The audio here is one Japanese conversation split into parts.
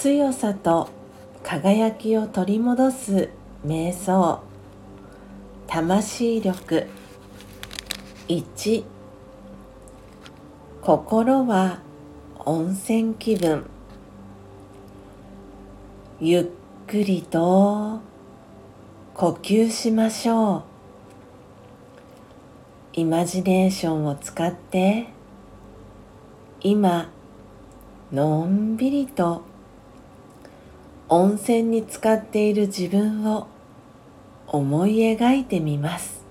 強さと輝きを取り戻す瞑想。魂力。1心は温泉気分。ゆっくりと呼吸しましょう。イマジネーションを使って今のんびりと温泉に浸かっている自分を思い描いてみます。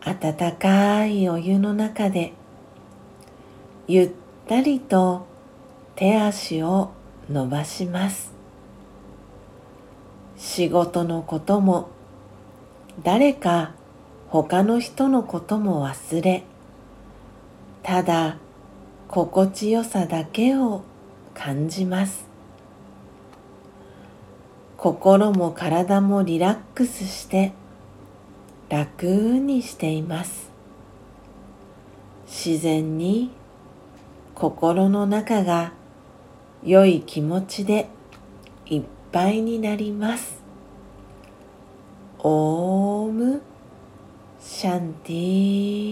温かいお湯の中でゆったりと手足を伸ばします。仕事のことも誰か他の人のことも忘れただ心地よさだけを感じます。心も体もリラックスして楽にしています。自然に心の中が良い気持ちでいっぱいになります。オームシャンティー。